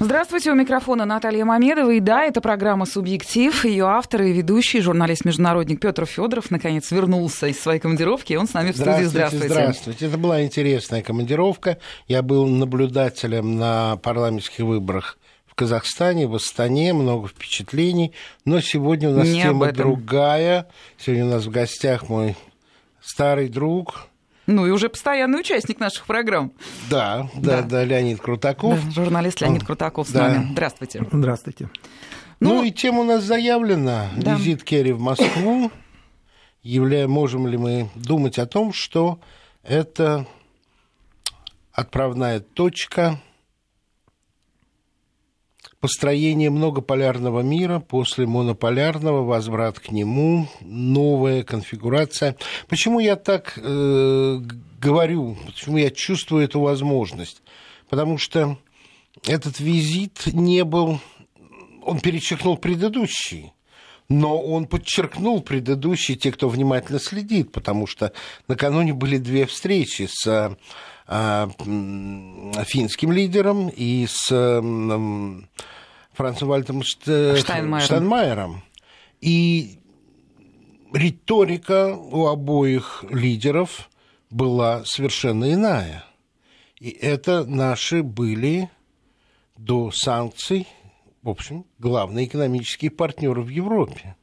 Здравствуйте, у микрофона Наталья Мамедова. И да, это программа «Субъектив». Ее автор и ведущий, журналист-международник Петр Федоров наконец вернулся из своей командировки, и он с нами в студии. Здравствуйте. Здравствуйте. Это была интересная командировка. Я был наблюдателем на парламентских выборах в Казахстане, в Астане, много впечатлений. Но сегодня у нас Не тема другая. Сегодня у нас в гостях мой старый друг, Ну и уже постоянный участник наших программ. да, да, Да. да, Леонид Крутаков. Да, журналист Леонид Крутаков с Да. нами. Здравствуйте. Здравствуйте. Ну, Ну, и тема у нас заявлена. Да. Визит Керри в Москву. Являя, можем ли мы думать о том, что это отправная точка построения многополярного мира после монополярного, возврат к нему, новая конфигурация. Почему я так э, говорю, почему я чувствую эту возможность? Потому что этот визит не был он перечеркнул предыдущий. Но он подчеркнул предыдущий, те, кто внимательно следит, потому что накануне были две встречи с финским лидером и с м, Францем Вальтом Шт- Штайнмайером. Штайнмайером. И риторика у обоих лидеров была совершенно иная. И это наши были до санкций, в общем, главные экономические партнеры в Европе.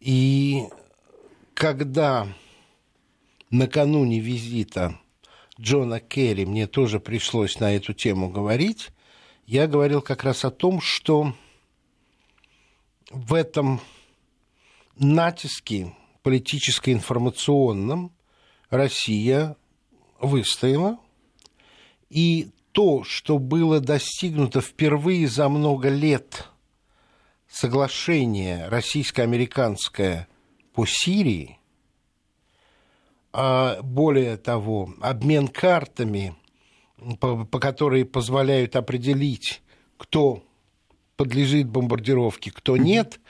И когда накануне визита Джона Керри мне тоже пришлось на эту тему говорить, я говорил как раз о том, что в этом натиске политическо-информационном Россия выстояла, и то, что было достигнуто впервые за много лет соглашение российско-американское по Сирии, более того, обмен картами, по, по которые позволяют определить, кто подлежит бомбардировке, кто нет,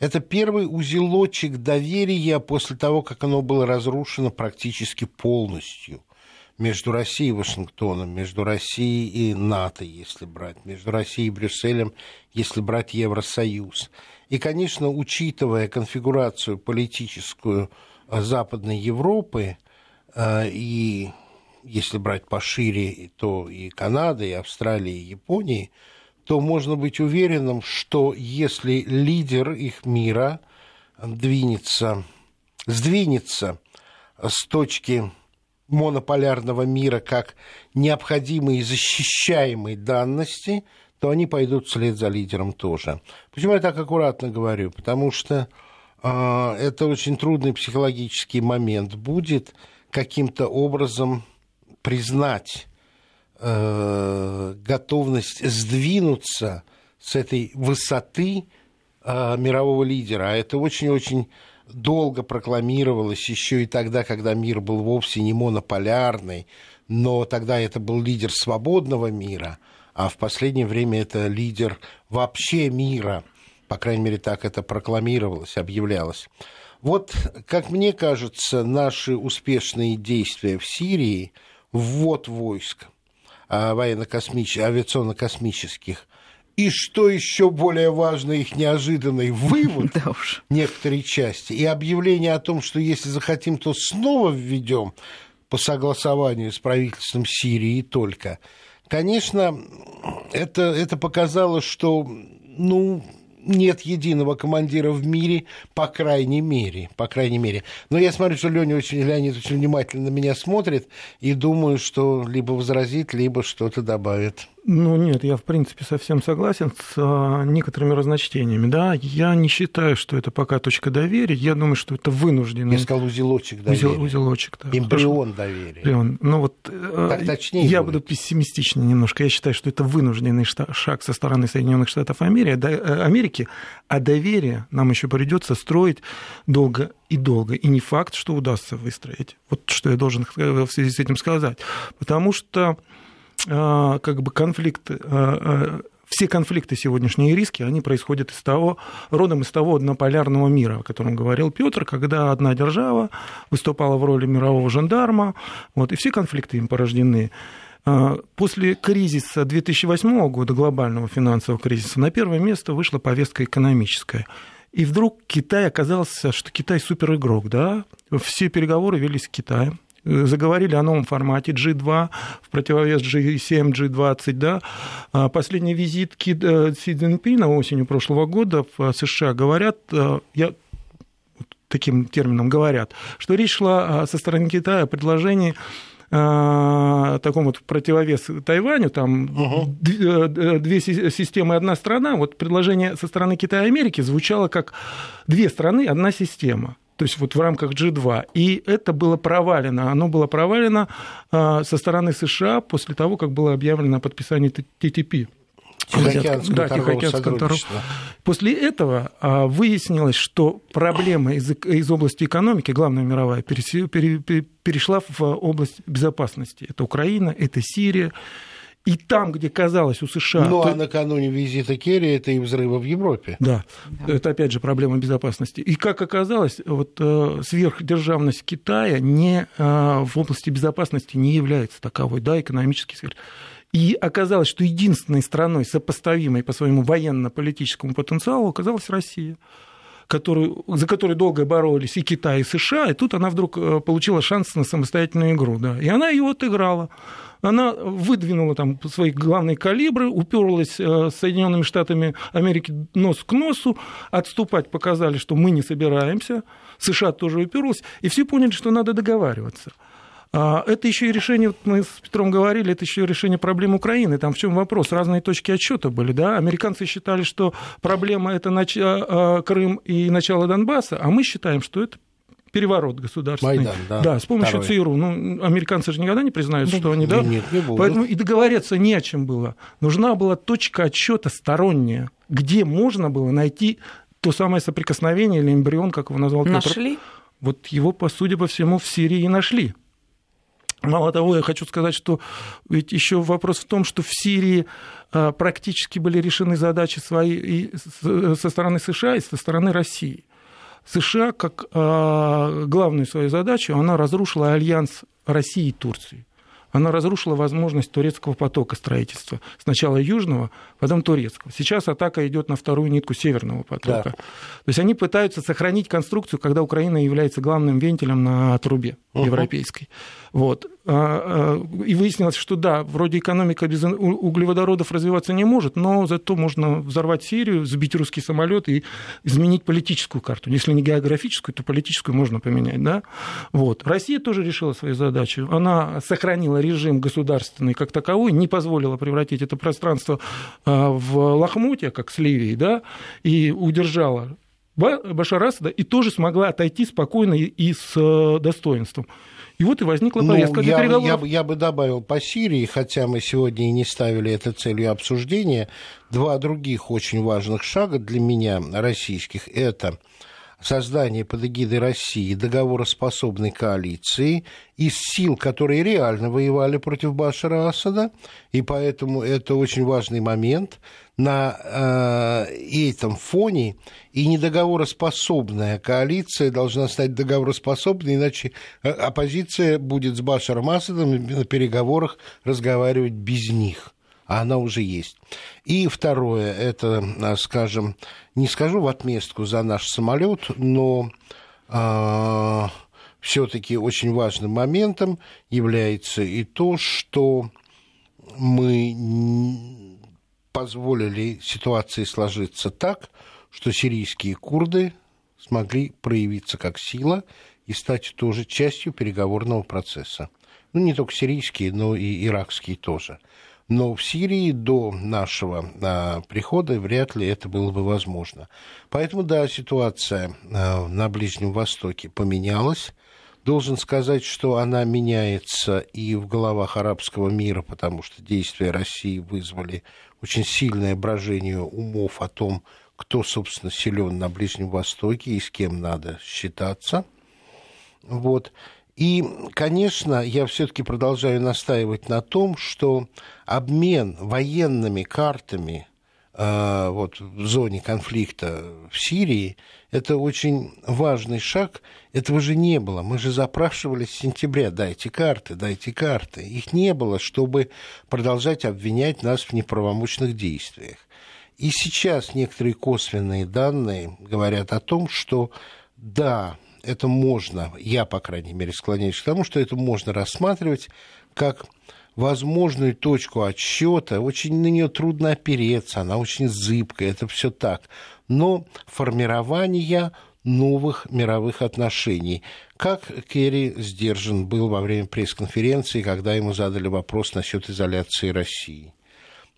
это первый узелочек доверия после того, как оно было разрушено практически полностью между Россией и Вашингтоном, между Россией и НАТО, если брать, между Россией и Брюсселем, если брать Евросоюз. И, конечно, учитывая конфигурацию политическую Западной Европы э, и, если брать пошире, то и Канады, и Австралии, и Японии, то можно быть уверенным, что если лидер их мира двинется, сдвинется с точки монополярного мира как необходимой и защищаемой данности, то они пойдут вслед за лидером тоже. Почему я так аккуратно говорю? Потому что это очень трудный психологический момент будет каким-то образом признать э, готовность сдвинуться с этой высоты э, мирового лидера. А это очень-очень долго прокламировалось еще и тогда, когда мир был вовсе не монополярный, но тогда это был лидер свободного мира, а в последнее время это лидер вообще мира. По крайней мере, так это прокламировалось, объявлялось. Вот, как мне кажется, наши успешные действия в Сирии, ввод войск а, военно-космических, авиационно-космических, и что еще более важно, их неожиданный вывод Да уж. некоторой части, и объявление о том, что если захотим, то снова введем по согласованию с правительством Сирии только. Конечно, это, это показало, что ну, нет единого командира в мире, по крайней мере, по крайней мере. Но я смотрю, что Лёня очень, Леонид очень внимательно на меня смотрит, и думаю, что либо возразит, либо что-то добавит. Ну нет, я в принципе совсем согласен с а, некоторыми разночтениями. Да, я не считаю, что это пока точка доверия. Я думаю, что это вынужденный Я сказал узелочек доверия. узел- узелочек. Да. Эмбрион доверия. Эмбрион. Ну вот э, Так точнее я будет. буду пессимистичнее немножко. Я считаю, что это вынужденный шаг со стороны Соединенных Штатов да- э, Америки, а доверие нам еще придется строить долго и долго. И не факт, что удастся выстроить. Вот что я должен э, в связи с этим сказать. Потому что как бы конфликт э, э, все конфликты сегодняшние риски, они происходят из того, родом из того однополярного мира, о котором говорил Петр, когда одна держава выступала в роли мирового жандарма, вот, и все конфликты им порождены После кризиса 2008 года, глобального финансового кризиса, на первое место вышла повестка экономическая. И вдруг Китай оказался, что Китай суперигрок, да? Все переговоры велись с Китаем заговорили о новом формате G2 в противовес G7, G20, да. А последний визит э, Си Цзиньпина осенью прошлого года в США говорят, э, я таким термином говорят, что речь шла со стороны Китая о предложении э, таком вот противовес Тайваню, там угу. две системы, одна страна, вот предложение со стороны Китая и Америки звучало как две страны, одна система то есть вот в рамках G2. И это было провалено. Оно было провалено а, со стороны США после того, как было объявлено о подписании ТТП. Тихоокеанского да, Тихоокеанского После этого а, выяснилось, что проблема из, из области экономики, главная мировая, перешла в область безопасности. Это Украина, это Сирия, и там, где казалось у США... Ну, то... а накануне визита Керри это и взрывы в Европе. Да. да, это опять же проблема безопасности. И как оказалось, вот э, сверхдержавность Китая не, э, в области безопасности не является таковой, да, экономически сфер. И оказалось, что единственной страной, сопоставимой по своему военно-политическому потенциалу, оказалась Россия которую, за которой долго боролись и Китай, и США, и тут она вдруг э, получила шанс на самостоятельную игру. Да. И она ее отыграла она выдвинула там свои главные калибры, уперлась э, с Соединенными Штатами Америки нос к носу, отступать показали, что мы не собираемся, США тоже уперлась, и все поняли, что надо договариваться. А, это еще и решение, вот мы с Петром говорили, это еще и решение проблем Украины. Там в чем вопрос? Разные точки отчета были, да? Американцы считали, что проблема это нач... А, Крым и начало Донбасса, а мы считаем, что это переворот государственный. Майдан, да. Да, с помощью Второй. ЦРУ. Ну, американцы же никогда не признают, да, что они, да? Нет, не будут. Поэтому и договориться не о чем было. Нужна была точка отчета сторонняя, где можно было найти то самое соприкосновение или эмбрион, как его назвал Петр. Нашли? Вот его, по судя по всему, в Сирии и нашли. Мало того, я хочу сказать, что ведь еще вопрос в том, что в Сирии а, практически были решены задачи свои и со стороны США, и со стороны России. США как э, главную свою задачу, она разрушила альянс России и Турции. Она разрушила возможность турецкого потока строительства. Сначала южного, потом турецкого. Сейчас атака идет на вторую нитку северного потока. Да. То есть они пытаются сохранить конструкцию, когда Украина является главным вентилем на трубе uh-huh. европейской. Вот. А, а, и выяснилось, что да, вроде экономика без углеводородов развиваться не может, но зато можно взорвать Сирию, сбить русский самолет и изменить политическую карту. Если не географическую, то политическую можно поменять. Да? Вот. Россия тоже решила свою задачу. Она сохранила режим государственный как таковой, не позволила превратить это пространство а, в лохмотья, как с Ливией, да, и удержала Башар Асада и тоже смогла отойти спокойно и с э, достоинством. И вот и возникла ну, повестка ну, для я, переговоров. Я, я бы добавил по Сирии, хотя мы сегодня и не ставили это целью обсуждения, два других очень важных шага для меня, российских, это создание под эгидой России договороспособной коалиции из сил, которые реально воевали против Башара Асада, и поэтому это очень важный момент. На э, этом фоне и недоговороспособная коалиция должна стать договороспособной, иначе э, оппозиция будет с Башаром Асадом на переговорах разговаривать без них а она уже есть. И второе, это, э, скажем, не скажу в отместку за наш самолет, но э, все-таки очень важным моментом является и то, что мы позволили ситуации сложиться так, что сирийские курды смогли проявиться как сила и стать тоже частью переговорного процесса. Ну, не только сирийские, но и иракские тоже. Но в Сирии до нашего а, прихода вряд ли это было бы возможно. Поэтому, да, ситуация а, на Ближнем Востоке поменялась. Должен сказать, что она меняется и в головах арабского мира, потому что действия России вызвали очень сильное брожение умов о том, кто, собственно, силен на Ближнем Востоке и с кем надо считаться. Вот. И, конечно, я все-таки продолжаю настаивать на том, что обмен военными картами а, вот, в зоне конфликта в Сирии, это очень важный шаг. Этого же не было. Мы же запрашивали с сентября, дайте карты, дайте карты. Их не было, чтобы продолжать обвинять нас в неправомочных действиях. И сейчас некоторые косвенные данные говорят о том, что да, это можно, я, по крайней мере, склоняюсь к тому, что это можно рассматривать как возможную точку отсчета, очень на нее трудно опереться, она очень зыбкая, это все так. Но формирование новых мировых отношений. Как Керри сдержан был во время пресс-конференции, когда ему задали вопрос насчет изоляции России.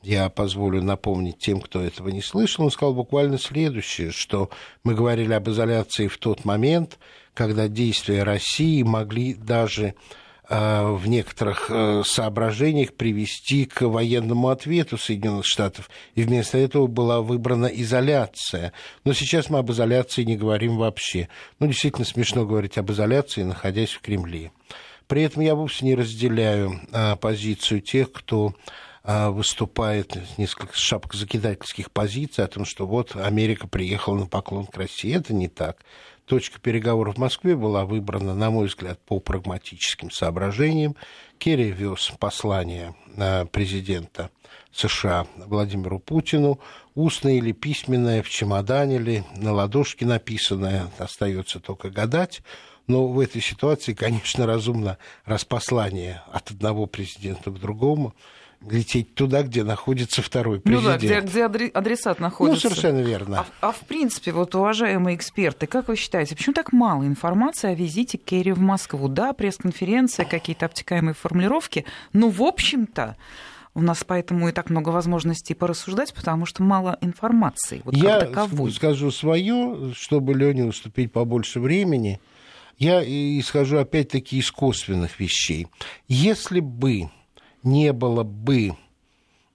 Я позволю напомнить тем, кто этого не слышал, он сказал буквально следующее, что мы говорили об изоляции в тот момент, когда действия России могли даже Э, в некоторых э, соображениях привести к военному ответу Соединенных Штатов. И вместо этого была выбрана изоляция. Но сейчас мы об изоляции не говорим вообще. Ну, действительно смешно говорить об изоляции, находясь в Кремле. При этом я вовсе не разделяю а, позицию тех, кто выступает несколько шапкозакидательских позиций о том, что вот Америка приехала на поклон к России. Это не так точка переговоров в Москве была выбрана, на мой взгляд, по прагматическим соображениям. Керри вез послание президента США Владимиру Путину, устное или письменное, в чемодане ли, на ладошке написанное, остается только гадать. Но в этой ситуации, конечно, разумно, раз послание от одного президента к другому, лететь туда, где находится второй президент. Ну да, где, где адресат находится. Ну, совершенно верно. А, а в принципе, вот, уважаемые эксперты, как вы считаете, почему так мало информации о визите Керри в Москву? Да, пресс-конференция, какие-то обтекаемые формулировки, но, в общем-то, у нас поэтому и так много возможностей порассуждать, потому что мало информации. Вот Я скажу свое, чтобы Лене уступить побольше времени. Я исхожу опять-таки из косвенных вещей. Если бы не было бы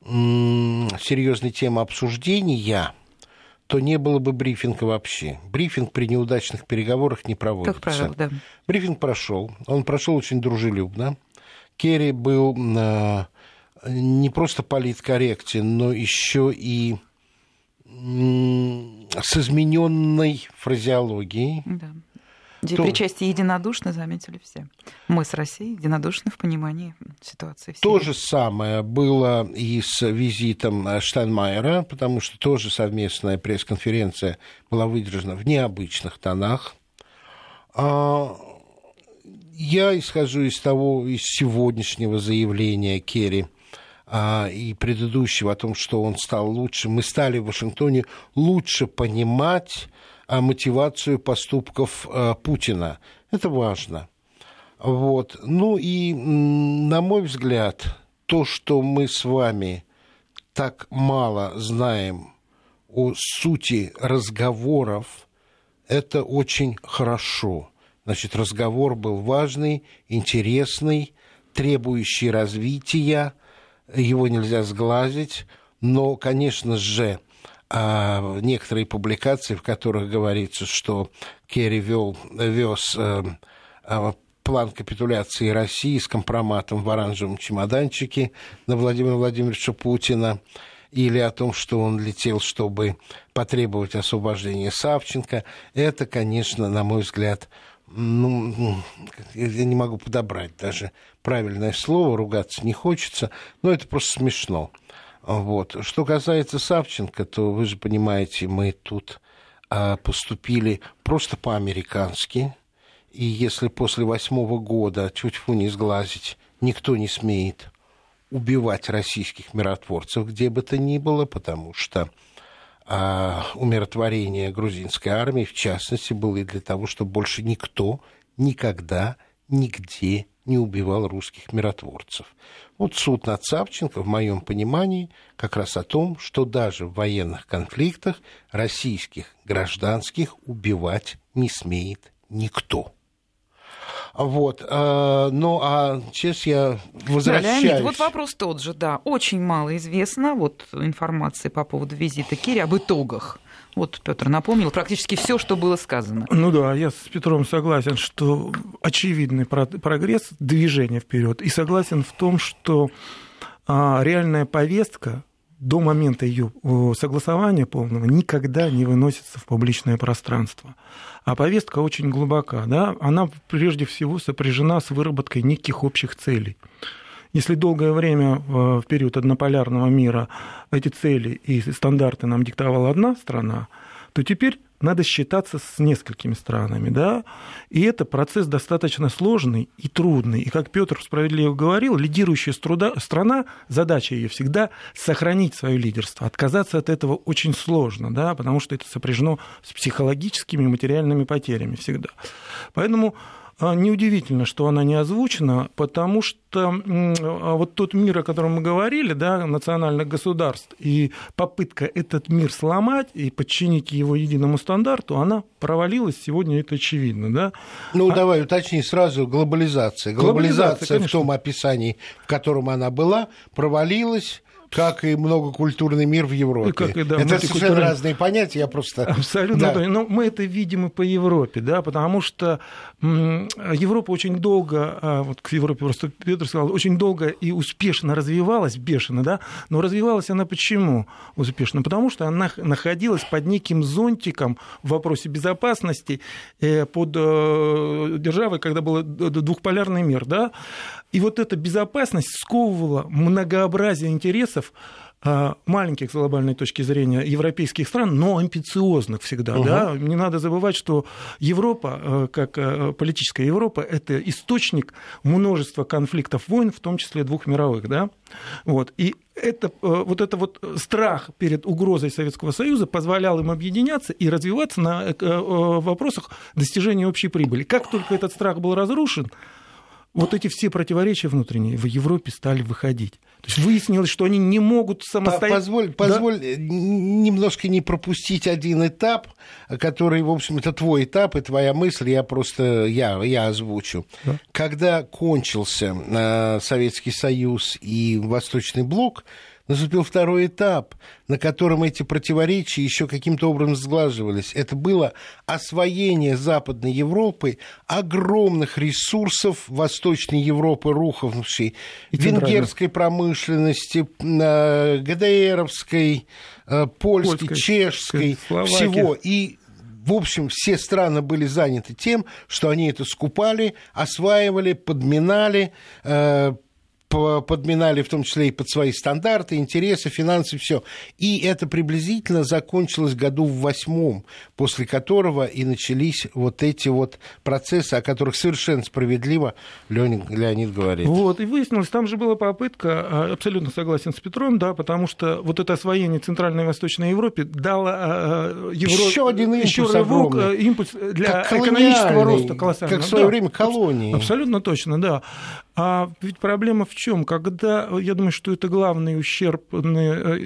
серьезной темы обсуждения, то не было бы брифинга вообще. Брифинг при неудачных переговорах не проводится. Как правило, да. Брифинг прошел. Он прошел очень дружелюбно. Керри был э, не просто политкорректен, но еще и с измененной фразеологией. Да. Где то... причастие единодушно, заметили все. Мы с Россией единодушны в понимании ситуации. То же самое было и с визитом Штайнмайера, потому что тоже совместная пресс-конференция была выдержана в необычных тонах. А, я исхожу из того, из сегодняшнего заявления Керри а, и предыдущего о том, что он стал лучше. Мы стали в Вашингтоне лучше понимать мотивацию поступков э, Путина. Это важно. Вот. Ну и, на мой взгляд, то, что мы с вами так мало знаем о сути разговоров, это очень хорошо. Значит, разговор был важный, интересный, требующий развития, его нельзя сглазить, но, конечно же, а, некоторые публикации, в которых говорится, что Керри вел, вез э, а, план капитуляции России с компроматом в оранжевом чемоданчике на Владимира Владимировича Путина, или о том, что он летел, чтобы потребовать освобождения Савченко, это, конечно, на мой взгляд, ну, я не могу подобрать даже правильное слово, ругаться не хочется, но это просто смешно. Вот. Что касается Савченко, то вы же понимаете, мы тут а, поступили просто по-американски. И если после восьмого года, чуть фу не сглазить, никто не смеет убивать российских миротворцев где бы то ни было, потому что а, умиротворение грузинской армии, в частности, было и для того, чтобы больше никто никогда нигде не убивал русских миротворцев. Вот суд над Савченко, в моем понимании, как раз о том, что даже в военных конфликтах российских гражданских убивать не смеет никто. Вот. Э, ну, а сейчас я возвращаюсь... Да, Леонид, вот вопрос тот же, да. Очень мало известно вот информации по поводу визита Кири об итогах. Вот Петр напомнил практически все, что было сказано. Ну да, я с Петром согласен, что очевидный прогресс, движение вперед, и согласен в том, что а, реальная повестка до момента ее согласования полного никогда не выносится в публичное пространство. А повестка очень глубока. Да? Она прежде всего сопряжена с выработкой неких общих целей. Если долгое время в период однополярного мира эти цели и стандарты нам диктовала одна страна, то теперь надо считаться с несколькими странами, да, и это процесс достаточно сложный и трудный. И как Петр справедливо говорил, лидирующая страна, задача ее всегда сохранить свое лидерство. Отказаться от этого очень сложно, да, потому что это сопряжено с психологическими и материальными потерями всегда. Поэтому неудивительно, что она не озвучена, потому что а, вот тот мир, о котором мы говорили, да, национальных государств, и попытка этот мир сломать и подчинить его единому стандарту, она провалилась, сегодня это очевидно. Да? Ну, а... давай уточни сразу, глобализация. Глобализация, глобализация в том описании, в котором она была, провалилась, как и многокультурный мир в Европе. Как и, да, это совершенно разные понятия, я просто... Абсолютно. Да. Но мы это видим и по Европе, да, потому что Европа очень долго, а, вот к Европе просто Петр сказал, очень долго и успешно развивалась, бешено, да, но развивалась она почему успешно? Потому что она находилась под неким зонтиком в вопросе безопасности э, под э, державой, когда был двухполярный мир, да, и вот эта безопасность сковывала многообразие интересов маленьких с глобальной точки зрения европейских стран, но амбициозных всегда. Угу. Да? Не надо забывать, что Европа, э, как э, политическая Европа, это источник множества конфликтов, войн, в том числе двух мировых. Да? Вот. И это, э, вот это вот страх перед угрозой Советского Союза позволял им объединяться и развиваться на вопросах достижения общей прибыли. Как только этот страх был разрушен, вот эти все противоречия внутренние в Европе стали выходить. То есть выяснилось, что они не могут самостоятельно... Позволь, позволь да? немножко не пропустить один этап, который, в общем, это твой этап и твоя мысль, я просто, я, я озвучу. Да? Когда кончился э, Советский Союз и Восточный Блок, наступил второй этап, на котором эти противоречия еще каким-то образом сглаживались. Это было освоение Западной Европы огромных ресурсов Восточной Европы, рухнувшей, венгерской промышленности, э, ГДРовской, э, польской, Польской чешской, Словакия. всего. И в общем, все страны были заняты тем, что они это скупали, осваивали, подминали, э, подминали в том числе и под свои стандарты, интересы, финансы, все. И это приблизительно закончилось году в восьмом, после которого и начались вот эти вот процессы, о которых совершенно справедливо Леонид, Леонид говорит. Вот, и выяснилось, там же была попытка, а, абсолютно согласен с Петром, да, потому что вот это освоение Центральной и Восточной Европы дало а, Европе еще один импульс, еще рывок, огромный. импульс для экономического роста колоссального. Как в свое да, время колонии. Абсолютно точно, да. А ведь проблема в чем? Когда, я думаю, что это главный ущерб, э,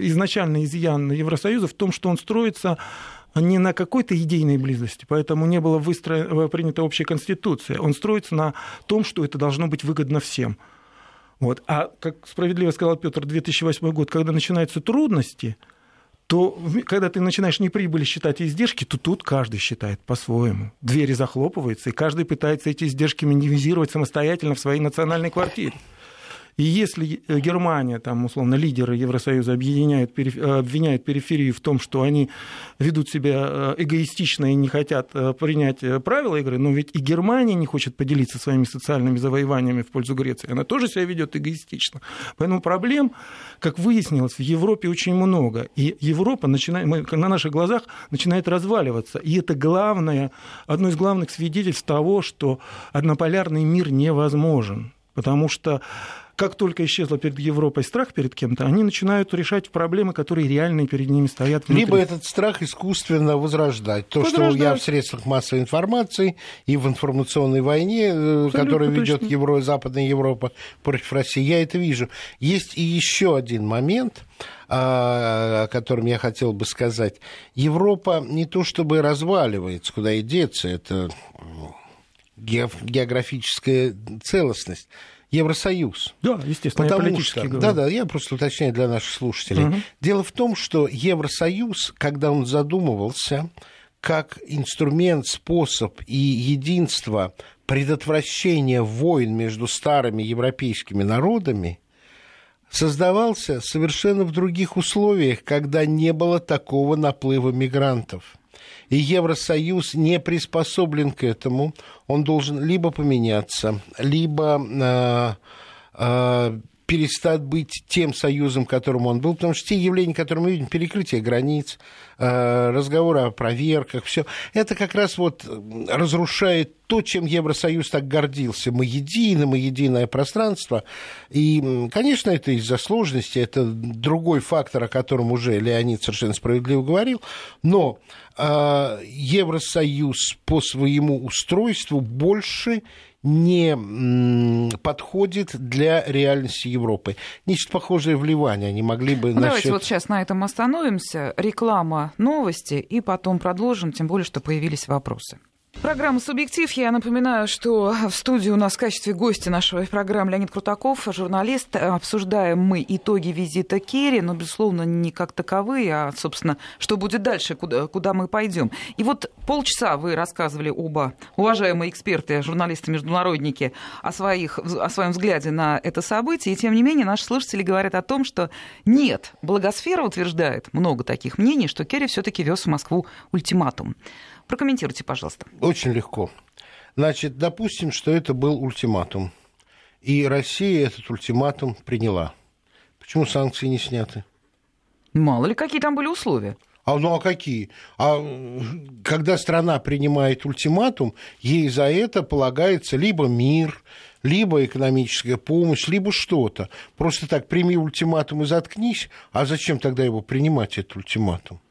изначальный изъян Евросоюза в том, что он строится не на какой-то идейной близости, поэтому не было выстроена, э, принята общая конституция. Он строится на том, что это должно быть выгодно всем. Вот. А, как справедливо сказал Петр, 2008 год, когда начинаются трудности, то когда ты начинаешь не прибыли считать издержки, то тут каждый считает по-своему. Двери захлопываются, и каждый пытается эти издержки минимизировать самостоятельно в своей национальной квартире. И если э, Германия, там, условно, лидеры Евросоюза объединяют, обвиняют периферию в том, что они ведут себя э, эгоистично и не хотят э, принять правила игры, но ведь и Германия не хочет поделиться своими социальными завоеваниями в пользу Греции. Она тоже себя ведет эгоистично. Поэтому проблем, как выяснилось, в Европе очень много. И Европа начинает, на наших глазах начинает разваливаться. И это главное, одно из главных свидетельств того, что однополярный мир невозможен. Потому что как только исчезла перед Европой страх перед кем-то, они начинают решать проблемы, которые реально перед ними стоят. Внутри. Либо этот страх искусственно возрождать. То, возрождать. что я в средствах массовой информации и в информационной войне, э, Абсолютно которую ведет Евро, Западная Европа против России, я это вижу. Есть и еще один момент, а, о котором я хотел бы сказать. Европа не то чтобы разваливается, куда и деться, это географическая целостность. Евросоюз. Да, естественно, Потому что, Да, да, я просто уточняю для наших слушателей. Угу. Дело в том, что Евросоюз, когда он задумывался как инструмент, способ и единство предотвращения войн между старыми европейскими народами, создавался совершенно в других условиях, когда не было такого наплыва мигрантов. И Евросоюз не приспособлен к этому. Он должен либо поменяться, либо э, э, перестать быть тем союзом, которым он был, потому что те явления, которые мы видим, перекрытие границ, э, разговоры о проверках, все, это как раз вот разрушает то, чем Евросоюз так гордился. Мы едины, мы единое пространство. И, конечно, это из-за сложности, это другой фактор, о котором уже Леонид совершенно справедливо говорил, но э, Евросоюз по своему устройству больше не подходит для реальности Европы. Нечто похожее в Ливане они могли бы... Ну, насчет... Давайте вот сейчас на этом остановимся. Реклама, новости, и потом продолжим, тем более, что появились вопросы. Программа «Субъектив». Я напоминаю, что в студии у нас в качестве гостя нашей программы Леонид Крутаков, журналист. Обсуждаем мы итоги визита Керри, но, безусловно, не как таковые, а, собственно, что будет дальше, куда, куда мы пойдем. И вот полчаса вы рассказывали оба, уважаемые эксперты, журналисты-международники, о, своих, о своем взгляде на это событие. И, тем не менее, наши слушатели говорят о том, что нет, благосфера утверждает, много таких мнений, что Керри все таки вез в Москву ультиматум. Прокомментируйте, пожалуйста. Очень легко. Значит, допустим, что это был ультиматум. И Россия этот ультиматум приняла. Почему санкции не сняты? Мало ли, какие там были условия. А ну а какие? А когда страна принимает ультиматум, ей за это полагается либо мир, либо экономическая помощь, либо что-то. Просто так прими ультиматум и заткнись. А зачем тогда его принимать, этот ультиматум?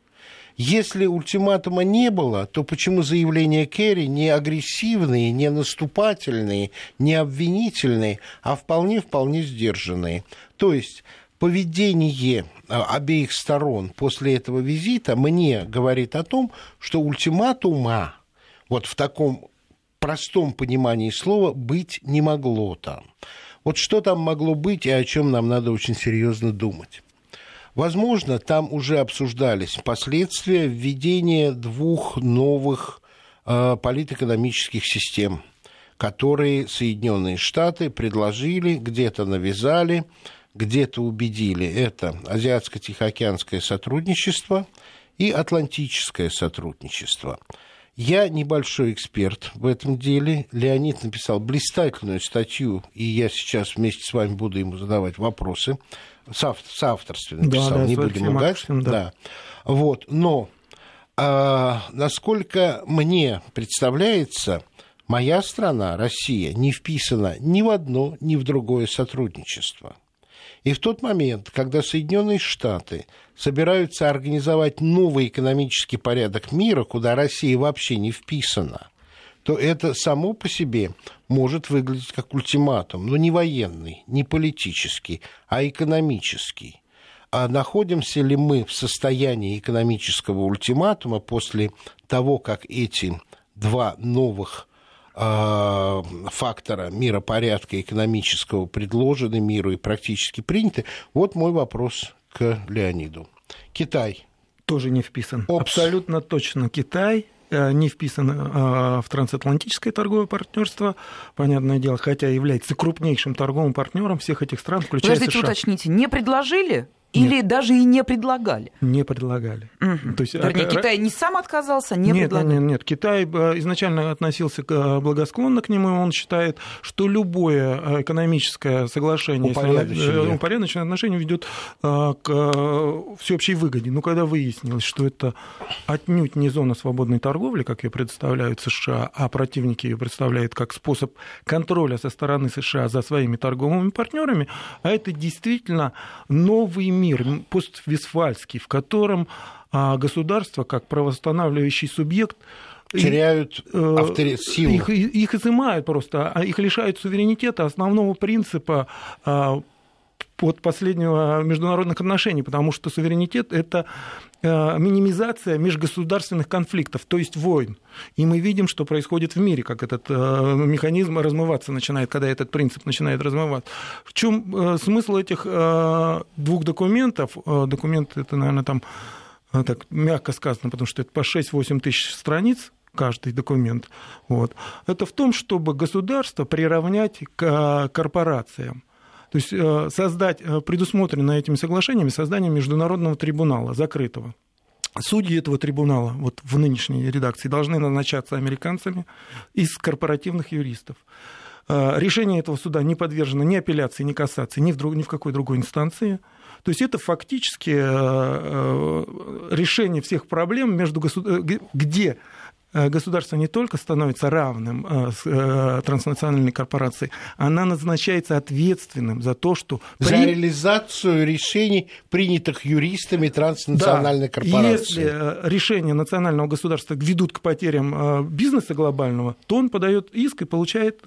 Если ультиматума не было, то почему заявления Керри не агрессивные, не наступательные, не обвинительные, а вполне-вполне сдержанные? То есть поведение а, обеих сторон после этого визита мне говорит о том, что ультиматума вот в таком простом понимании слова быть не могло там. Вот что там могло быть и о чем нам надо очень серьезно думать. Возможно, там уже обсуждались последствия введения двух новых э, политэкономических систем, которые Соединенные Штаты предложили, где-то навязали, где-то убедили. Это Азиатско-Тихоокеанское сотрудничество и Атлантическое сотрудничество. Я небольшой эксперт в этом деле. Леонид написал блистательную статью, и я сейчас вместе с вами буду ему задавать вопросы соавторстве написал, да, да, не будем лгать. Да. да. Вот, но а, насколько мне представляется, моя страна, Россия, не вписана ни в одно, ни в другое сотрудничество. И в тот момент, когда Соединенные Штаты собираются организовать новый экономический порядок мира, куда Россия вообще не вписана, то это само по себе может выглядеть как ультиматум, но не военный, не политический, а экономический. А находимся ли мы в состоянии экономического ультиматума после того, как эти два новых э, фактора миропорядка экономического предложены миру и практически приняты? Вот мой вопрос к Леониду. Китай. Тоже не вписан. Опс. Абсолютно точно Китай не вписан э, в трансатлантическое торговое партнерство, понятное дело, хотя является крупнейшим торговым партнером всех этих стран, включая Подождите, США. уточните, не предложили или нет. даже и не предлагали? Не предлагали. Угу. То есть, Вернее, а, Китай не сам отказался, не нет, предлагали? Нет, нет, Китай э, изначально относился э, благосклонно к нему, и он считает, что любое э, экономическое соглашение, упорядоченное, упорядоченное отношение ведет к всеобщей выгоде. Но когда выяснилось, что это отнюдь не зона свободной торговли, как ее представляют США, а противники ее представляют как способ контроля со стороны США за своими торговыми партнерами, а это действительно новый мир, поствисфальский, в котором а, государство, как правоостанавливающий субъект, теряют э, авторитет, силу. Их, их изымают просто, а их лишают суверенитета, основного принципа а, от последнего международных отношений, потому что суверенитет – это минимизация межгосударственных конфликтов, то есть войн. И мы видим, что происходит в мире, как этот э, механизм размываться начинает, когда этот принцип начинает размываться. В чем э, смысл этих двух документов? Документ это, наверное, там так мягко сказано, потому что это по 6-8 тысяч страниц, каждый документ. Вот. Это в том, чтобы государство приравнять к корпорациям То есть э, создать, э, предусмотрено этими соглашениями создание международного трибунала закрытого. Судьи этого трибунала вот в нынешней редакции должны назначаться американцами из корпоративных юристов. Э, решение этого суда не подвержено ни апелляции, ни кассации, ни в, друг, ни в какой другой инстанции. То есть это фактически решение всех проблем, между госуд... где государство не только становится равным э, э, транснациональной корпорацией, она назначается ответственным за то, что... За при... реализацию решений, принятых юристами транснациональной да. корпорации. Если решения национального государства ведут к потерям бизнеса глобального, то он подает иск и получает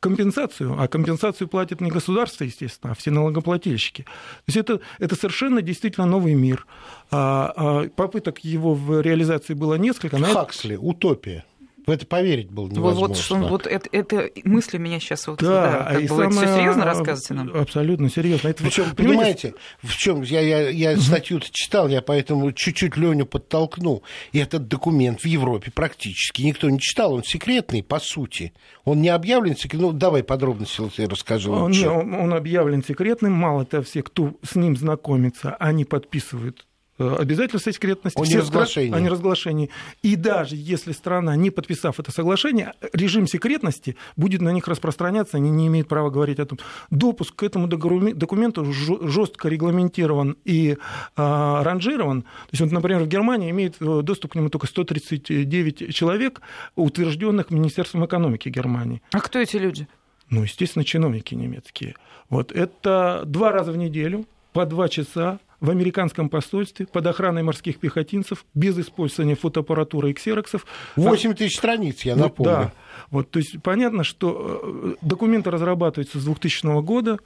компенсацию. А компенсацию платит не государство, естественно, а все налогоплательщики. То есть это, это совершенно действительно новый мир. А, а попыток его в реализации было несколько. Хаксли, утопия. В это поверить было невозможно. Вот, что, вот это, это мысли меня сейчас вот да, да как бы самое... это серьезно рассказывайте нам. Абсолютно серьезно. Это, Причем, понимаете, в чем я, я, я статью читал, я поэтому чуть-чуть Леню подтолкну. И этот документ в Европе практически никто не читал, он секретный, по сути. Он не объявлен секретным. Ну, давай подробности я расскажу. Он, он, он объявлен секретным, мало того, все, кто с ним знакомится, они подписывают обязательства секретности, о неразглашении. о неразглашении. И даже если страна, не подписав это соглашение, режим секретности будет на них распространяться, они не имеют права говорить о том. Допуск к этому документу жестко регламентирован и а, ранжирован. То есть, вот, например, в Германии имеет э, доступ к нему только 139 человек, утвержденных Министерством экономики Германии. А кто эти люди? Ну, естественно, чиновники немецкие. Вот это два раза в неделю по два часа в американском посольстве под охраной морских пехотинцев без использования фотоаппаратуры и ксероксов. 8 тысяч страниц, я напомню. Да. Вот, то есть понятно, что э, документы разрабатываются с 2000 года.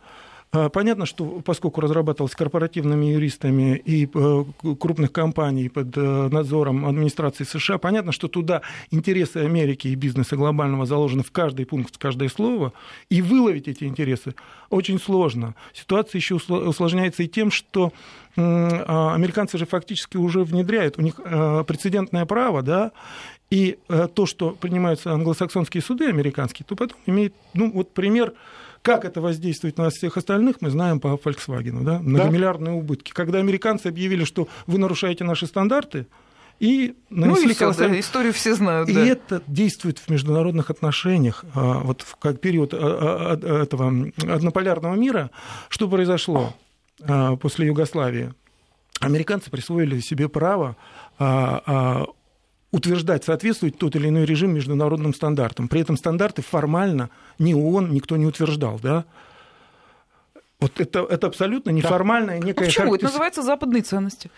А, понятно, что поскольку разрабатывалось корпоративными юристами и э, крупных компаний под э, надзором администрации США, понятно, что туда интересы Америки и бизнеса глобального заложены в каждый пункт, в каждое слово, и выловить эти интересы очень сложно. Ситуация еще усложняется и тем, что а, американцы же фактически уже внедряют, у них э, прецедентное право, да, и то, что принимаются англосаксонские суды американские, то потом имеет, ну, вот пример как это воздействует на всех остальных, мы знаем по Volkswagen, да? многомиллиардные да? убытки. Когда американцы объявили, что вы нарушаете наши стандарты, и нанесли ну, и все, да, историю все знают. И да. это действует в международных отношениях. А, вот в как период а, а, этого однополярного мира, что произошло после Югославии? Американцы присвоили себе право утверждать, соответствует тот или иной режим международным стандартам. При этом стандарты формально ни ООН, никто не утверждал. Да? Вот это, это абсолютно неформальная да. некая... А почему? Это называется западные ценности.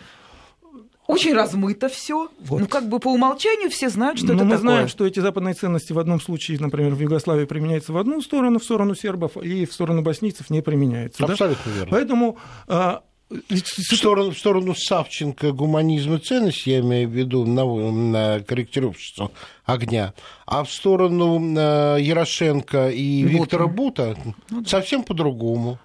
Очень размыто все. Вот. Ну, как бы по умолчанию все знают, что Но ну, это мы такое. знаем, что эти западные ценности в одном случае, например, в Югославии применяются в одну сторону, в сторону сербов, и в сторону боснийцев не применяются. Абсолютно да? верно. Поэтому а, в сторону, в сторону Савченко гуманизм и ценность, я имею в виду на, на корректировщицу огня, а в сторону э, Ярошенко и Бута. Виктора Бута ну, совсем по-другому.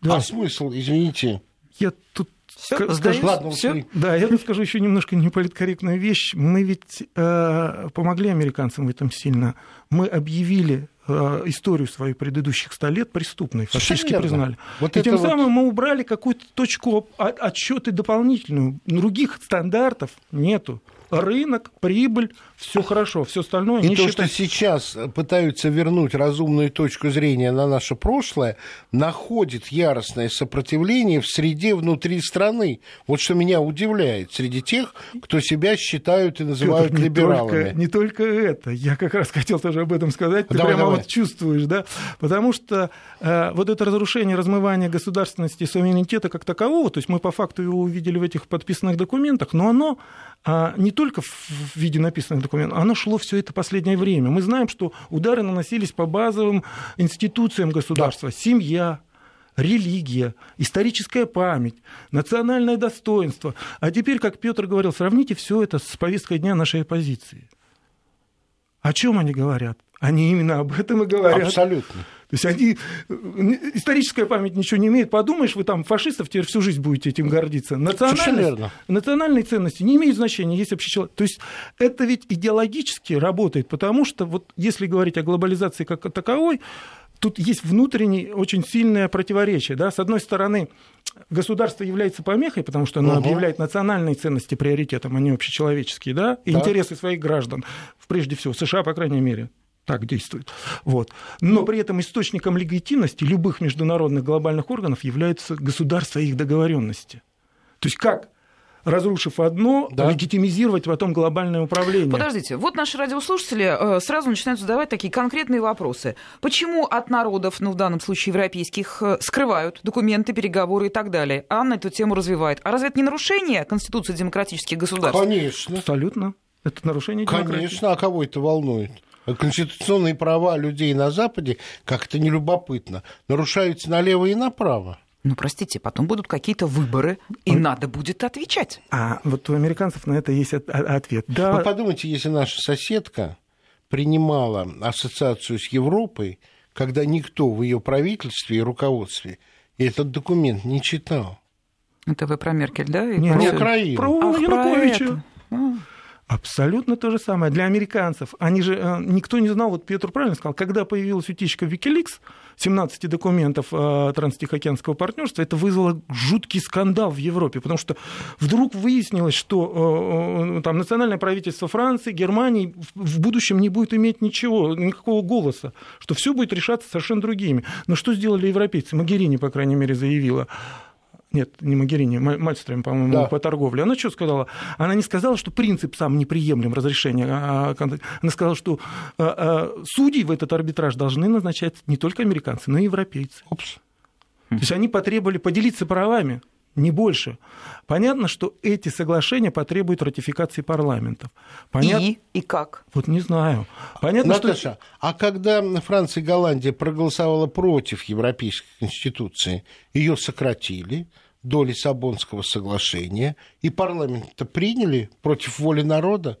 Да. А смысл, извините? Я тут Всё, скажу, ладно, все, да, я скажу еще немножко неполиткорректную вещь. Мы ведь э, помогли американцам в этом сильно. Мы объявили Э, историю свою предыдущих 100 лет преступной, фактически признали. Вот и тем вот... самым мы убрали какую-то точку отчета дополнительную. Других стандартов нету рынок, прибыль, все хорошо, все остальное. И то, считать... что сейчас пытаются вернуть разумную точку зрения на наше прошлое, находит яростное сопротивление в среде внутри страны. Вот что меня удивляет среди тех, кто себя считают и называют Петр, либералами. Не только, не только это. Я как раз хотел тоже об этом сказать. Ты давай, прямо давай. вот чувствуешь, да? Потому что э, вот это разрушение, размывание государственности и суверенитета как такового, то есть мы по факту его увидели в этих подписанных документах, но оно а, не только в виде написанных документов, оно шло все это последнее время. Мы знаем, что удары наносились по базовым институциям государства. Да. Семья, религия, историческая память, национальное достоинство. А теперь, как Петр говорил, сравните все это с повесткой дня нашей оппозиции. О чем они говорят? Они именно об этом и говорят. Абсолютно. То есть они, э, историческая память ничего не имеет. Подумаешь, вы там фашистов теперь всю жизнь будете этим гордиться. Национальность, национальные ценности не имеют значения, есть общий человек. То есть это ведь идеологически работает, потому что вот если говорить о глобализации как о таковой, тут есть внутреннее очень сильное противоречие. Да? С одной стороны, государство является помехой, потому что оно угу. объявляет национальные ценности приоритетом, а не общечеловеческие, да, и так. интересы своих граждан, прежде всего, США, по крайней мере, так действует. Вот. Но при этом источником легитимности любых международных глобальных органов являются государства и их договоренности. То есть как разрушив одно, да. легитимизировать потом глобальное управление. Подождите, вот наши радиослушатели э, сразу начинают задавать такие конкретные вопросы. Почему от народов, ну в данном случае европейских, э, скрывают документы, переговоры и так далее? Анна эту тему развивает. А разве это не нарушение Конституции демократических государств? Конечно. Абсолютно. Это нарушение демократии. Конечно, а кого это волнует? Конституционные права людей на Западе, как это не любопытно, нарушаются налево и направо. Ну, простите, потом будут какие-то выборы, и Он... надо будет отвечать. А вот у американцев на это есть ответ. Да. Вы подумайте, если наша соседка принимала ассоциацию с Европой, когда никто в ее правительстве и руководстве этот документ не читал. Это вы про Меркель, да? И Нет, про Украину. Про Януковича. Абсолютно то же самое. Для американцев. Они же, э, никто не знал, вот Петр правильно сказал, когда появилась утечка Wikileaks, 17 документов э, Транстихоокеанского партнерства, это вызвало жуткий скандал в Европе, потому что вдруг выяснилось, что э, там, национальное правительство Франции, Германии в будущем не будет иметь ничего, никакого голоса, что все будет решаться совершенно другими. Но что сделали европейцы? Магерини, по крайней мере, заявила нет, не Магерини, Мальстрем, по-моему, да. по торговле. Она что сказала? Она не сказала, что принцип сам неприемлем разрешения. А, а, она сказала, что а, судьи в этот арбитраж должны назначать не только американцы, но и европейцы. Опс. То есть они потребовали поделиться правами не больше. Понятно, что эти соглашения потребуют ратификации парламентов. Понят... И? И как? Вот не знаю. Понятно, Наташа, что... а когда Франция и Голландия проголосовала против Европейской Конституции, ее сократили до Лиссабонского соглашения, и парламент-то приняли против воли народа?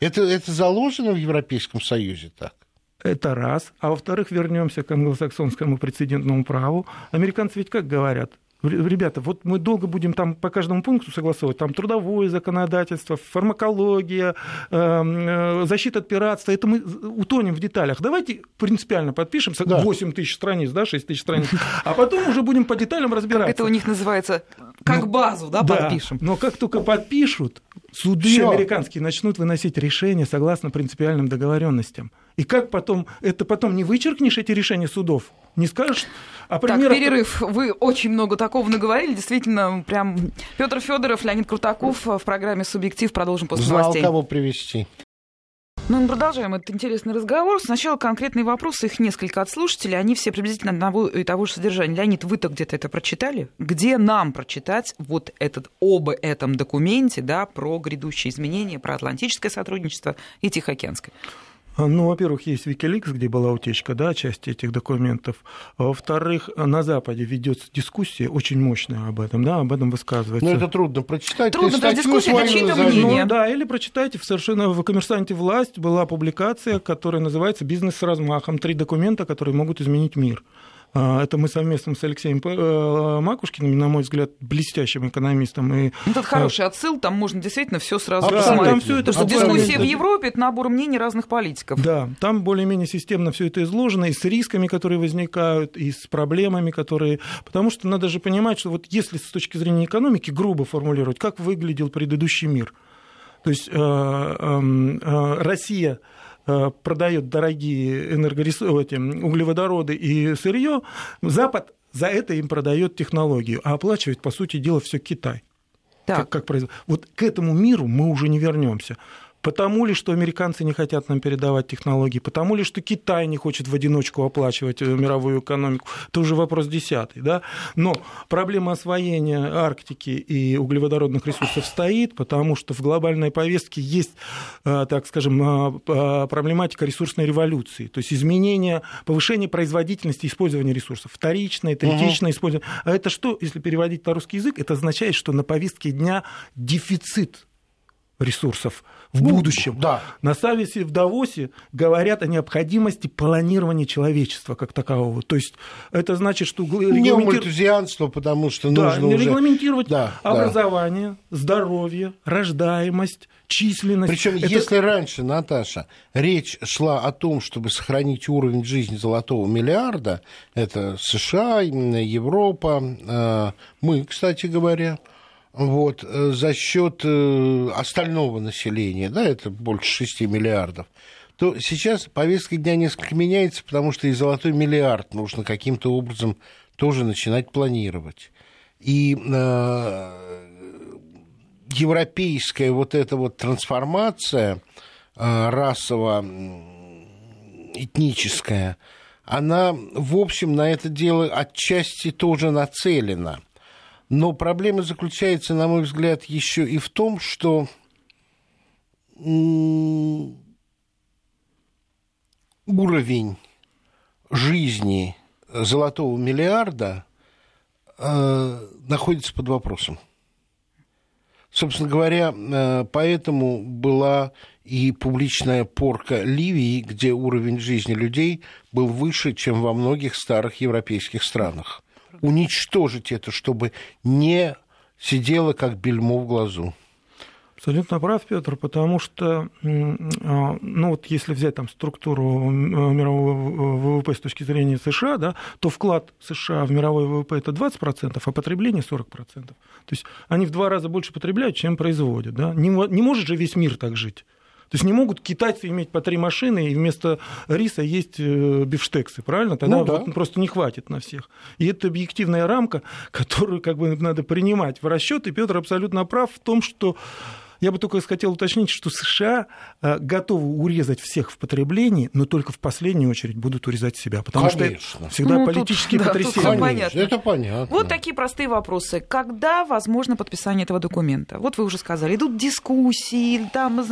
Это, это заложено в Европейском Союзе так? Это раз. А во-вторых, вернемся к англосаксонскому прецедентному праву. Американцы ведь как говорят? Ребята, вот мы долго будем там по каждому пункту согласовывать, там трудовое законодательство, фармакология, эм, э, защита от пиратства, это мы утонем в деталях. Давайте принципиально подпишем, да. 8 тысяч страниц, да, 6 тысяч страниц, а потом уже будем по деталям разбираться. Как это у них называется, как ну, базу, да, да, подпишем. Но как только подпишут, суды Всё. американские начнут выносить решения согласно принципиальным договоренностям. И как потом, это потом не вычеркнешь эти решения судов, не скажешь, а примеров... Так, перерыв. Вы очень много такого наговорили. Действительно, прям Петр Федоров, Леонид Крутаков в программе «Субъектив». Продолжим после Знал, новостей. кого привести. Ну, мы продолжаем этот интересный разговор. Сначала конкретные вопросы, их несколько от слушателей. Они все приблизительно одного и того же содержания. Леонид, вы-то где-то это прочитали? Где нам прочитать вот этот, об этом документе, да, про грядущие изменения, про атлантическое сотрудничество и Тихоокеанское? А, ну, во-первых, есть Wikileaks, где была утечка, да, части этих документов. А, во-вторых, на Западе ведется дискуссия очень мощная об этом, да, об этом высказывается. Но это трудно прочитать. Трудно, да, дискуссия, это чьи-то мнение. Ну, да, или прочитайте в совершенно в «Коммерсанте власть» была публикация, которая называется «Бизнес с размахом. Три документа, которые могут изменить мир». А, это мы совместно с Алексеем э, Макушкиным, на мой взгляд, блестящим экономистом. И... Ну, тут хороший отсыл, там можно действительно все сразу да, посмотреть. Там все это, что дискуссия в Европе – это набор мнений разных политиков. Да, там более-менее системно все это изложено, и с рисками, которые возникают, и с проблемами, которые... Потому что надо же понимать, что вот если с точки зрения экономики грубо формулировать, как выглядел предыдущий мир. То есть э, эм, э, Россия продает дорогие энергоресурсы, углеводороды и сырье, Запад за это им продает технологию, а оплачивает, по сути дела, все Китай. Так. Как, как Вот к этому миру мы уже не вернемся. Потому ли, что американцы не хотят нам передавать технологии, потому ли, что Китай не хочет в одиночку оплачивать э, мировую экономику, это уже вопрос десятый. Да? Но проблема освоения Арктики и углеводородных ресурсов стоит, потому что в глобальной повестке есть, э, так скажем, э, проблематика ресурсной революции, то есть изменение, повышение производительности использования ресурсов, вторичное, третичное угу. использование. А это что, если переводить на русский язык, это означает, что на повестке дня дефицит ресурсов в Ну, будущем. да. На Сависе в Давосе говорят о необходимости планирования человечества как такового. То есть это значит, что Не регламентир- потому что да, нужно уже... регламентировать Да, да. образование, здоровье, рождаемость, численность. Причем, Это- если раньше, Наташа, речь шла о том, чтобы сохранить уровень жизни золотого миллиарда, это США, именно Европа, э, мы, кстати говоря, вот, э, за счет э, остального населения, да, это больше 6 миллиардов, то сейчас повестка дня несколько меняется, потому что и золотой миллиард нужно каким-то образом тоже начинать планировать. И э, европейская вот эта вот трансформация э, расово-этническая, она, в общем, на это дело отчасти тоже нацелена. Но проблема заключается, на мой взгляд, еще и в том, что уровень жизни золотого миллиарда э, находится под вопросом. Собственно говоря, э, поэтому была и публичная порка Ливии, где уровень жизни людей был выше, чем во многих старых европейских странах. Уничтожить это, чтобы не сидело как бельмо в глазу. Абсолютно прав, Петр, потому что, а, ну вот если взять там структуру мирового ВВП с точки зрения США, да, то вклад США в мировой ВВП это 20%, а потребление 40%. То есть они в два раза больше потребляют, чем производят. Да? Не, не может же весь мир так жить. То есть не могут китайцы иметь по три машины и вместо риса есть э, бифштексы, правильно? Тогда Ну да. вот просто не хватит на всех. И это объективная рамка, которую как бы надо принимать в расчет. И Петр абсолютно прав в том, что я бы только хотел уточнить, что США э, готовы урезать всех в потреблении, но только в последнюю очередь будут урезать себя, потому что Конечно. это всегда Ну, тут, политические да, тут потрясения. всё понятно. это понятно. Вот такие простые вопросы. Когда возможно подписание этого документа? Вот вы уже сказали, идут дискуссии, там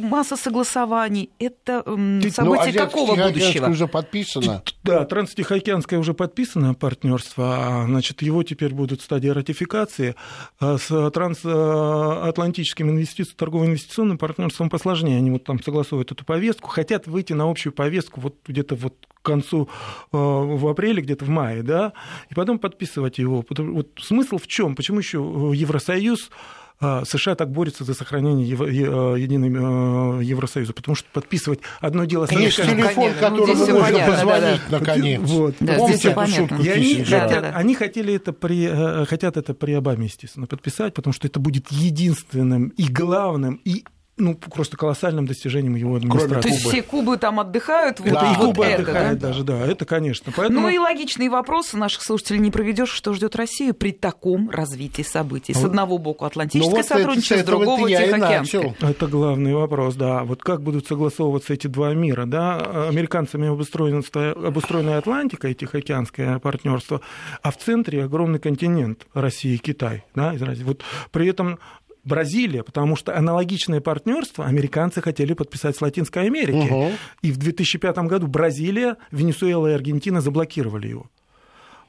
масса согласований. Это Ты- Ну, события Азиатский какого будущего? уже подписано. Да, Транстихоокеанское уже подписано партнерство, а, значит, его теперь будут в стадии ратификации. А С трансатлантическим инвестициям, торгово-инвестиционным партнерством посложнее. Они вот там согласовывают эту повестку, хотят выйти на общую повестку вот где-то вот к концу э, в апреле, где-то в мае, да, и потом подписывать его. Вот смысл в чем? Почему еще Евросоюз а, США так борется за сохранение ево- е- э, единой э, Евросоюза, потому что подписывать одно дело с Есть американцами- телефон, Конечно, ну, которому всё можно понятно, позвонить, да, наконец. Вот. Да, Помните эту шутку. И они? Да, хотят, да, да. они хотели это при, э, хотят это при Обаме, естественно, подписать, потому что это будет единственным и главным, и ну, просто колоссальным достижением его То администрации. есть все Кубы там отдыхают, вот, это Да, и вот Куба это, отдыхает да? даже, да, это, конечно. Поэтому... Ну и логичные вопросы наших слушателей не проведешь, что ждет Россию при таком развитии событий. С Вот. одного боку Ну Атлантическое вот это- сотрудничество, с другого Тихоокеанское. Это главный вопрос, да. Вот как будут согласовываться эти два мира, да? Американцами обустроена, обустроена Атлантика и Тихоокеанское партнерство, а в центре огромный континент Россия и Китай, да, из России. Вот при этом Бразилия, потому что аналогичное партнерство американцы хотели подписать с Латинской Америки. Мгм. И в 2005 году Бразилия, Венесуэла и Аргентина заблокировали его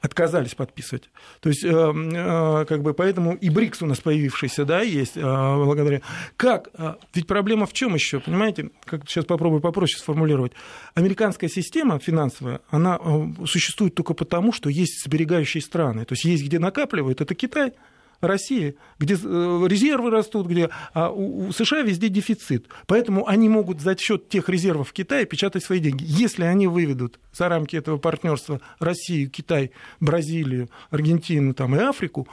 отказались подписывать. То есть, э, э, как бы, поэтому и БРИКС у нас появившийся, да, есть, э, благодаря... Как? Э, Ведь проблема в чем еще, понимаете? Как сейчас попробую попроще сформулировать. Американская система финансовая, она э, существует только потому, что есть сберегающие страны. То есть, есть где накапливают, это Китай, Россия, где э, резервы растут, где, а у США везде дефицит. Поэтому они могут за счет тех резервов Китая печатать свои деньги. Если они выведут за рамки этого партнерства Россию, Китай, Бразилию, Аргентину там, и Африку,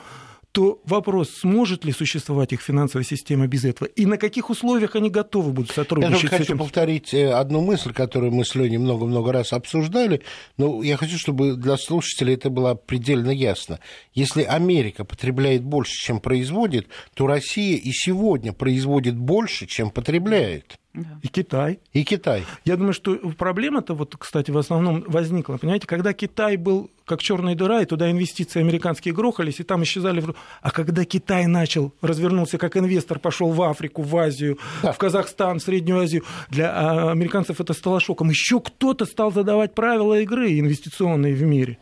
то вопрос, сможет ли существовать их финансовая система без этого, и на каких условиях они готовы будут Я сотрудничать только с хочу этим. повторить э, одну мысль, которую мы с Леней много-много раз обсуждали, но я хочу, чтобы для слушателей это было предельно ясно. Если Америка потребляет больше, чем производит, то Россия и сегодня производит больше, чем потребляет. И Китай. И Китай. Я думаю, что проблема-то, вот, кстати, в основном возникла, понимаете, когда Китай был как черная дыра, и туда инвестиции американские грохались, и там исчезали. в- А когда Китай начал, развернулся как инвестор, пошел в Африку, в Азию, в Казахстан, в Среднюю Азию, для а, американцев это стало шоком. Еще кто-то стал задавать правила игры инвестиционные в мире.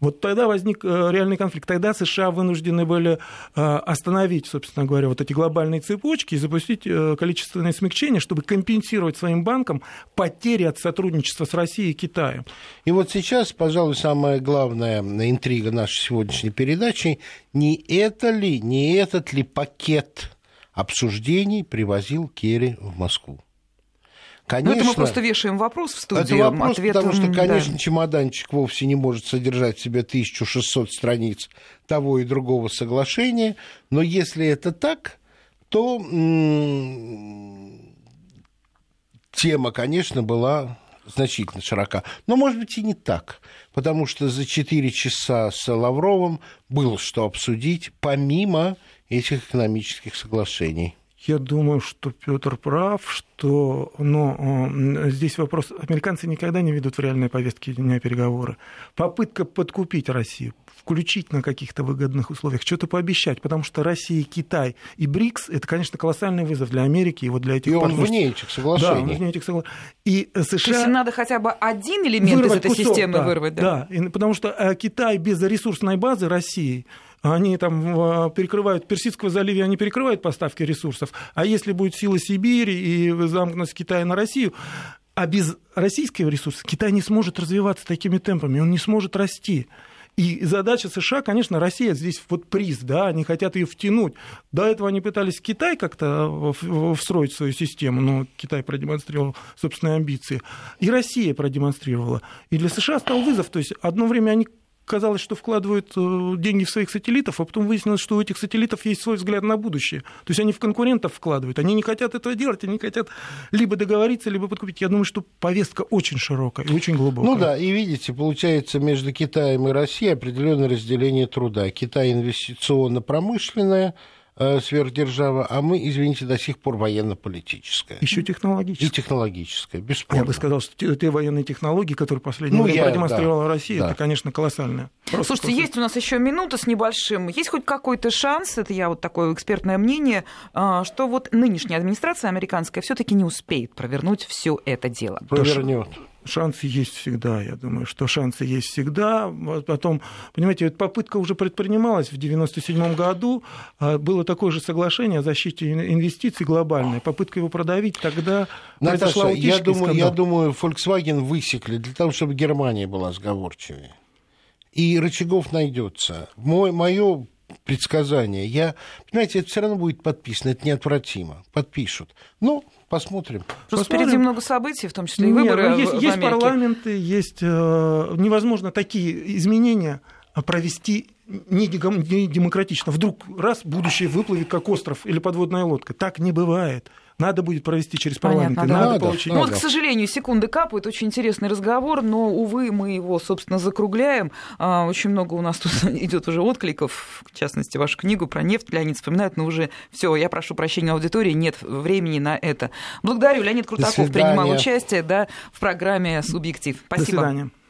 Вот тогда возник э, реальный конфликт. Тогда США вынуждены были э, остановить, собственно говоря, вот эти глобальные цепочки и запустить э, количественное смягчение, чтобы компенсировать своим банкам потери от сотрудничества с Россией и Китаем. И вот сейчас, пожалуй, самая главная интрига нашей сегодняшней передачи, не это ли, не этот ли пакет обсуждений привозил Керри в Москву? Конечно, ну, это мы просто вешаем вопрос в студию. Это вопрос, ответ, потому что, конечно, да. чемоданчик вовсе не может содержать в себе 1600 страниц того и другого соглашения, но если это так, то тема, конечно, была значительно широка. Но, может быть, и не так, потому что за 4 часа с Лавровым было что обсудить, помимо этих экономических соглашений. Я думаю, что Петр прав, что но, здесь вопрос, американцы никогда не ведут в реальной повестке дня переговоры. Попытка подкупить Россию, включить на каких-то выгодных условиях, что-то пообещать, потому что Россия, Китай и БРИКС – это, конечно, колоссальный вызов для Америки и вот для этих И он вне этих соглашений. Да, он вне этих соглашений. И США... То есть надо хотя бы один элемент из этой кусок, системы да, вырвать, да? Да, потому что э, Китай без ресурсной базы России – они там перекрывают, Персидского залива они перекрывают поставки ресурсов, а если будет сила Сибири и замкнутость Китая на Россию, а без российского ресурса Китай не сможет развиваться такими темпами, он не сможет расти. И задача США, конечно, Россия здесь вот приз, да, они хотят ее втянуть. До этого они пытались Китай как-то встроить в свою систему, но Китай продемонстрировал собственные амбиции. И Россия продемонстрировала. И для США стал вызов. То есть одно время они казалось, что вкладывают э, деньги в своих сателлитов, а потом выяснилось, что у этих сателлитов есть свой взгляд на будущее. То есть они в конкурентов вкладывают, они не хотят этого делать, они хотят либо договориться, либо подкупить. Я думаю, что повестка очень широкая и очень глубокая. Ну да, и видите, получается между Китаем и Россией определенное разделение труда. Китай инвестиционно-промышленное, Э, сверхдержава, а мы, извините, до сих пор военно-политическая. Еще технологическая. И технологическая, бесспорно. Я бы сказал, что те военные технологии, которые последнее ну, время я, продемонстрировала да, Россия, да. это, конечно, колоссальное. Просто Слушайте, просто... есть у нас еще минута с небольшим. Есть хоть какой-то шанс, это я вот такое экспертное мнение, а, что вот нынешняя администрация американская все-таки не успеет провернуть все это дело? Провернет шансы есть всегда, я думаю, что шансы есть всегда. Потом, понимаете, эта попытка уже предпринималась в 1997 году, а, было такое же соглашение о защите инвестиций глобальное, попытка его продавить, тогда Наташа, произошла утечка я думаю, я думаю, Volkswagen высекли для того, чтобы Германия была сговорчивее. И рычагов найдется. Мое предсказание. Я, понимаете, это все равно будет подписано, это неотвратимо. Подпишут. Ну, посмотрим. Просто посмотрим. впереди много событий, в том числе и выборы Нет, ну, есть, в, есть парламенты, есть э, невозможно такие изменения провести не демократично. Вдруг раз будущее выплывет как остров или подводная лодка. Так не бывает. Надо будет провести через парламент. Понятно, надо, надо получить. Ну, вот, к сожалению, секунды капают. Очень интересный разговор, но, увы, мы его, собственно, закругляем. А, очень много у нас тут идет уже откликов, в частности, вашу книгу про нефть. Леонид вспоминает, но уже все, я прошу прощения аудитории, нет времени на это. Благодарю. Леонид Крутаков принимал участие да, в программе «Субъектив». Спасибо. До свидания.